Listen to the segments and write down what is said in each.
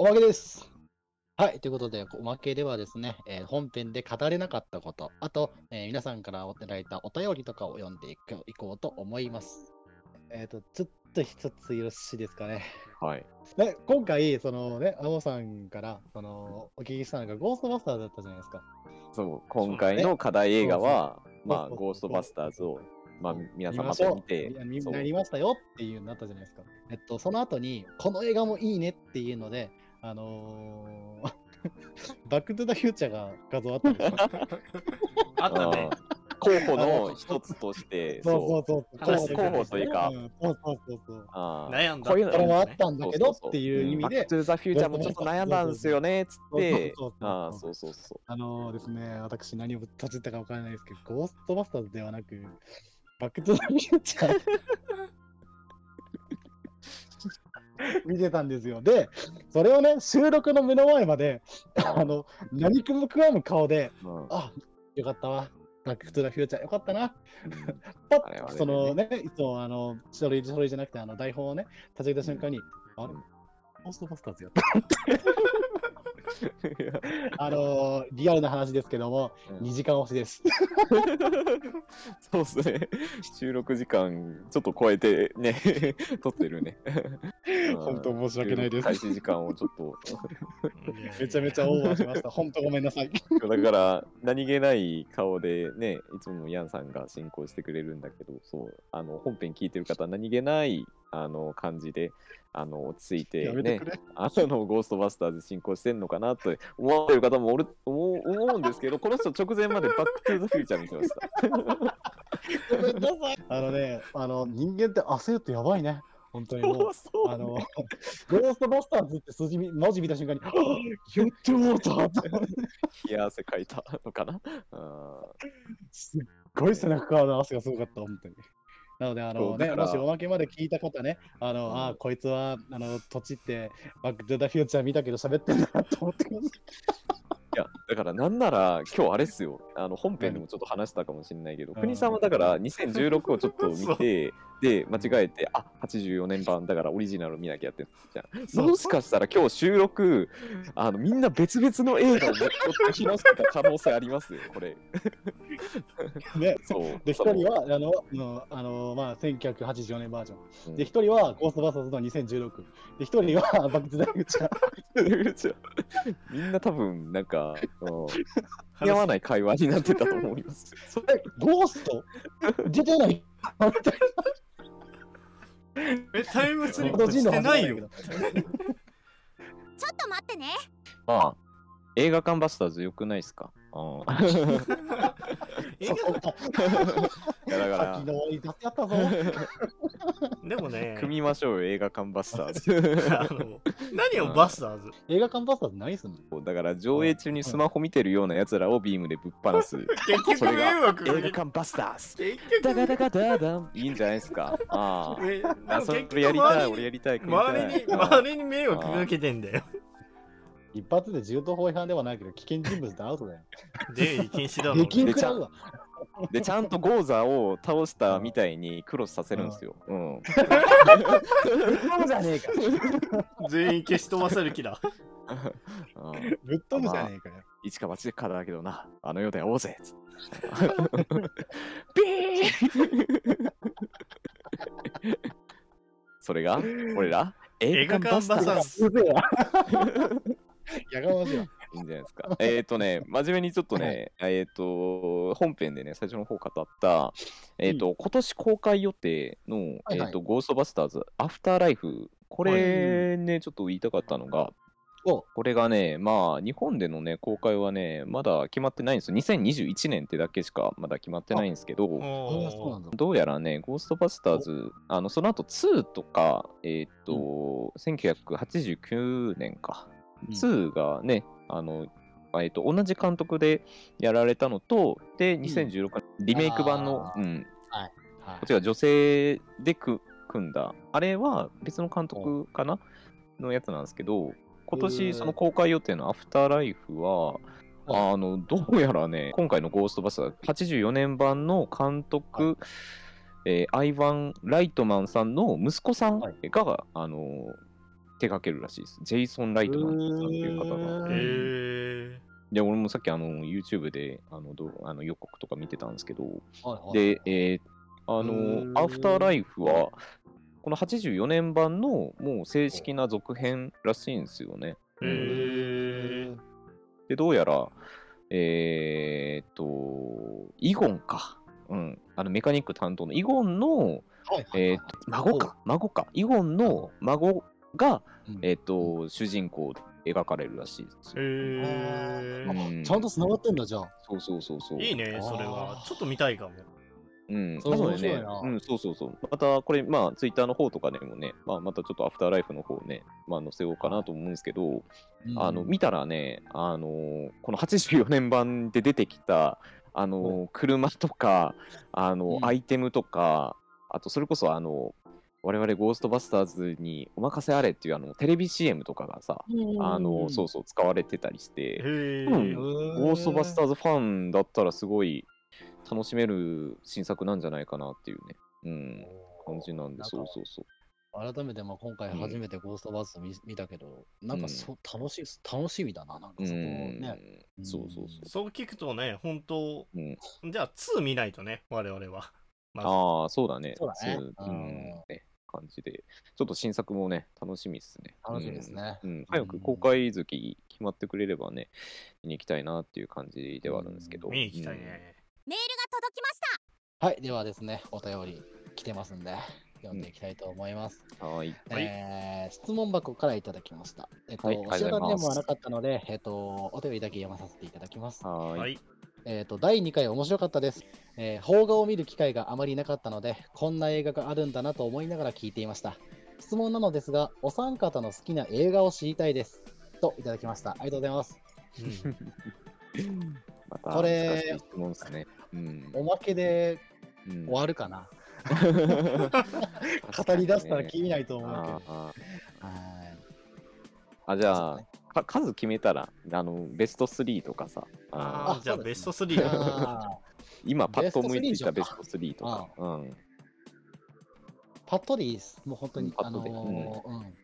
おまけです。はい、ということで、おまけではですね、えー本編で語れなかったこと、あと、えー皆さんからいただいたお便りとかを読んでいくいこうと思います。えっ、と、ちょっと一つよろしいですかね。はい。ね、今回、そのね、アモさんから、その、お聞きしたのが、ゴーストバスターズだったじゃないですか。そう、今回の課題映画は、まあ、ゴーストバスターズを、まあ、皆さんま見ましょうと見て見なりましたよっていうのなったじゃないですか。えっと、その後に、この映画もいいねっていうので、あのー バックトゥザフューチャーが画像あったんですよ。あったね。候補の一つとして、そうそうそう。話してくれる候補というかんそうそうそうそう。悩んだこういうのもあったんだけどそうそうそうっていう意味でバック、トゥザフューチャーもちょっと悩んだんですよね、つってそうそうそう、そうああ、そうそうそう。あのーですね、私何を閉じたかわからないですけど、ゴーストバスターズではなく、バックトゥザフューチャー見てたんですよ。で、それをね、収録の目の前まで、あの、何くも食わぬ顔で、うん。あ、よかったわ。バックトゥザフューチャー。よかったな。うん。パッそのね、いつもあの、書類書類じゃなくて、あの台本をね、立ち上げた瞬間に、あれ？うんゴーストバスターズやった。あのーリアルな話ですけども、うん2時間押しです。そうっすね。収録時間ちょっと超えてね、撮ってるね。本当申し訳ないです開始時間をちょっと。めちゃめちゃオーバーしました。本当ごめんなさい。だから、何気ない顔でね、いつもヤンさんが進行してくれるんだけど、そう、あの、本編聞いてる方、何気ないあの感じで、あの、落ち着いてねの、ゴーストバスターズ進行してんのかなと思われる方もおる思う思うんですけど、この人直前までバックトゥーザフューチャー見てました。あのね、あの人間って焦るとやばいね。本当にもう。そうあの、ゴーストバスターズって数字み文字見た瞬間に、はぁやってもうたって。冷や汗かいたのかな。あすっごい背中からの汗がすごかった、本当に。なので、あのね、もしおまけまで聞いた方ね、あの、うんあこいつは、あの、土地って、バック・トゥ・ザ・フューチャー見たけど喋ってんだなと思ってます。いや、だからなんなら、今日あれっすよ。あの本編でもちょっと話したかもしれないけど、うん国さんはだから2016をちょっと見て、で、間違えて、あ84年版だからオリジナル見なきゃってじゃんもしかしたら今日収録、あのみんな別々の映画を持ってきました可能性ありますよ、これ。ね。そう。で、一人は、あの、のあのまあ、1984年バージョン。うんで、一人は、ゴーストバスターズの2016。で、一人は、バック・トゥ・ザ・フューチャー。みんな多分、なんか、うん似合わない会話になってたと思います。それ、ゴースト？出てないみたい？え、タイムスリッな。プしてないよ。ちょっと待ってねまあ、映画館バスターズよくないですか？うん 映そこか。い やだから先の終わり出せやったぞ。画 でもね、組みましょうよ、映画館バスターズ。あの何をバスターズ？映画館バスターズ何すんのだから上映中にスマホ見てるようなやつらをビームでぶっ放す。結局それが迷惑映画館バスターズ結局ダガダガダダンいいんじゃないですか。ああ。そ結局れやりたい、周りに俺やりたい。組みたい周りにああ周りに迷惑かけてんだよ。一発で銃刀法違反ではないけど、危険人物ってアウトだよ。出入り禁止だろできんくらうわ。で、ちゃんとゴーザーを倒したみたいにクロスさせるんですよ。うん。そうじゃねえか。全員消し飛ばせる気だ。うんぶっ飛ぶじゃねえかよ。一か八かだけどな、あの世で会おうぜ。つってビー それが、俺ら映画館バスターズ。うぜえわ。やがましいわ。いいんじゃないですか。えっとね、真面目にちょっとね、えっと、本編でね、最初の方語った、えっと、今年公開予定の、はいはい。えっと、ゴーストバスターズ、アフターライフ、これね、ちょっと言いたかったのが、お。これがね、まあ、日本でのね、公開はね、まだ決まってないんですよ。2021年ってだけしかまだ決まってないんですけど、ああ、そうなんだ。どうやらね、ゴーストバスターズ、あのその後2とか、えっ、と、1989年か、うん2がね、あの、えー、と同じ監督でやられたのと、で、2016年、リメイク版のあ、うん、はい。こっちが女性でく組んだ、あれは別の監督かな？のやつなんですけど、今へ年ー。その公開予定のアフターライフは、はいあの、どうやらね、今回のゴーストバスターズ84年版の監督、えーアイヴァン・ライトマンさんの息子さんはい。が、あの手掛けるらしいです。ジェイソン・ライトマンさんっていう方が。うーで、俺もさっきあの YouTube であのどあの予告とか見てたんですけど、はいはいで、えーあの、アフターライフは、この84年版のもう正式な続編らしいんですよね。へえで、どうやら、えーっと、イゴンか。うん。あの、メカニック担当のイゴンの、はいはいえーっと、孫か。孫か。イゴンの孫が、うん。えーっと、主人公で描かれるらしいですよ。へえうん。ちゃんと繋がってんだじゃあ。そうそうそうそう。いいねそれは。ちょっと見たいかも。うん、それ多分ね面白いな、うん、そうそうそう。また、これ、まあ、ツイッターの方とかでもね、まあ、またちょっとアフターライフの方ね、まあ、載せようかなと思うんですけど、あの、見たらね、あのーこの84年版で出てきた、あのー車とか、あのーうん。アイテムとか、あと、それこそ、あの我々ゴーストバスターズにお任せあれっていうあのテレビ CM とかがさ、あのそうそう使われてたりして、ゴゴーストバスターズファンだったらすごい楽しめる新作なんじゃないかなっていうね、うん、感じなんで、そうそうそう。改めてまあ今回初めてゴーストバス見,、見たけど、なんかそう楽しい楽しみだな、なんかうそこん、ね。そうそうそう。そう聞くとね本当うん、じゃあ2見ないとね我々は。まず。ああ、そうだね。そうだね。そうううんん、ね、感じで。ちょっと新作もね、楽しみっすね。楽しみですねうん。うん早く公開月決まってくれればね、見に行きたいなっていう感じではあるんですけど。見に行きたいうん。ねメールが届きましたはい、ではですね、お便り来てますんで、読んでいきたいと思います。はーい。はいえー質問箱からいただきました。えっと、はいお知らネームはなかったので、えっと、お便りだけ読まさせていただきます。はーい。はいえっと、第2回面白かったです。えー邦画を見る機会があまりなかったので、こんな映画があるんだなと思いながら聞いていました。質問なのですが、お三方の好きな映画を知りたいです。といただきました。ありがとうございます。うん またこれ難しい質問ですね。うん。おまけでうん終わるかな。語り出したらきりないと思うけど。あ、じゃあ、か数決めたら、あの、ベスト3とかさ、ああーじゃあベスト3だ今パッと思いついたベベススト3とか。うん。パッとでいいです。もう本当にうん。パあのッとでーうん。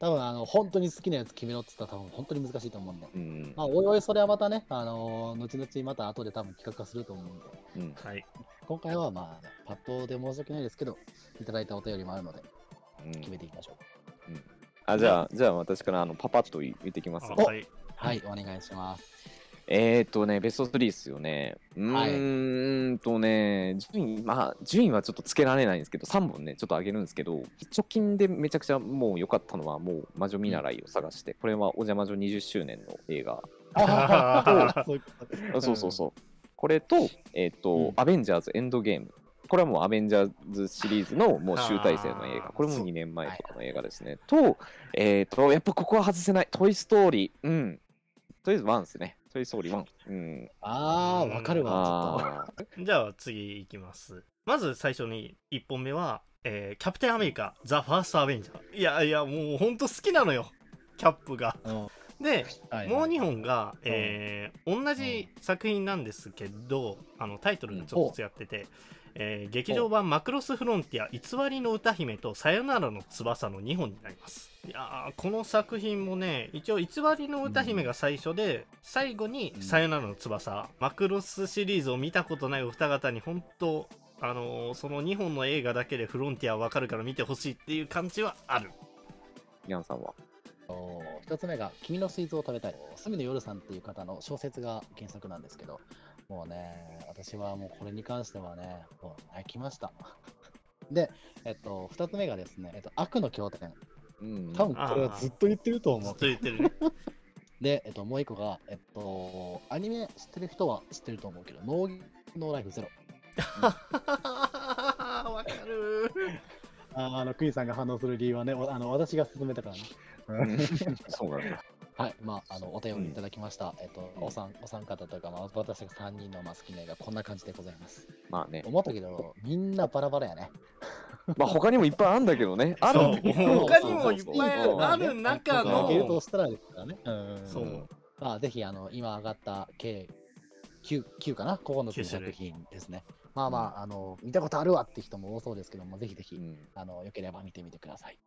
多分あの本当に好きなやつ決めろって言ったら多分本当に難しいと思うんで。うん。まあ、おいおいそれはまたね、あのー後々また後で多分企画化すると思うんで、うん。はい今回はまあ、パッとで申し訳ないですけど、いただいたお便りもあるので、うん決めていきましょう。あ、じゃあ、じゃあ私からあのパパッと言ってきますはいはい、お願いします。えーっとね、ベスト3っすよね。うはいーんとね、順位、まあ、順位はちょっとつけられないんですけど、3本ね、ちょっと上げるんですけど、直近でめちゃくちゃもう良かったのは、もう魔女見習いを探して、これはお邪魔女20周年の映画。ああ、そういうことあそうそうそう。これと、えーっと、うんアベンジャーズエンドゲーム。これはもうアベンジャーズシリーズのもう集大成の映画。これも2年前とかの映画ですね。と、えーっと、やっぱここは外せない。トイ・ストーリー。うん。とりあえず1ですね。トイ・ストーリー1。うん。あー、わかるわ、あーじゃあ次いきますまず最初に1本目は、えーキャプテンアメリカザ・ファースト・アベンジャーいやいやもうほんと好きなのよキャップがちょっと。でうんはいもう2本が、えー同じ作品なんですけどあのタイトルがちょっとずつやってて、えー劇場版「マクロスフロンティア偽りの歌姫」と「さよならの翼」の2本になりますいやーこの作品もね一応偽りの歌姫が最初で、最後に「さよならの翼」マクロスシリーズを見たことないお二方に本当あのーその2本の映画だけでフロンティアわかるから見てほしいっていう感じはあるヤンさんは？お一つ目が、君の水臓を食べたい。隅野夜さんっていう方の小説が原作なんですけど、もうね、私はもうこれに関してはね、もう泣きました。で、えっと、二つ目がですね、えっと、悪の経典。うん多分これはずっと言ってると思うずっと。言ってるね で、えっと、もう一個が、えっと、アニメ知ってる人は知ってると思うけど、ノーノーライフゼロ。わかるあーあの、クイーンさんが反応する理由はね、おあの私が勧めたからね。うんそうなんだ。はい、まあ、あの、お便りいただきました。えっと、お三、お三方というか、まあ、私たち3人のまあ好きな映画、こんな感じでございます。まあね。思ったけど、みんなバラバラやね。まあ他にもいっぱいあるんだけどね。ある他にもいっぱいそうある中のいけるとしたらですからね。うん。そうまあ、ぜひ、あの、今上がった計9、9かな ?9 つの9種類作品ですね。まあまあ、あの、見たことあるわって人も多そうですけども、ぜひぜひ、うんあの、よければ見てみてください。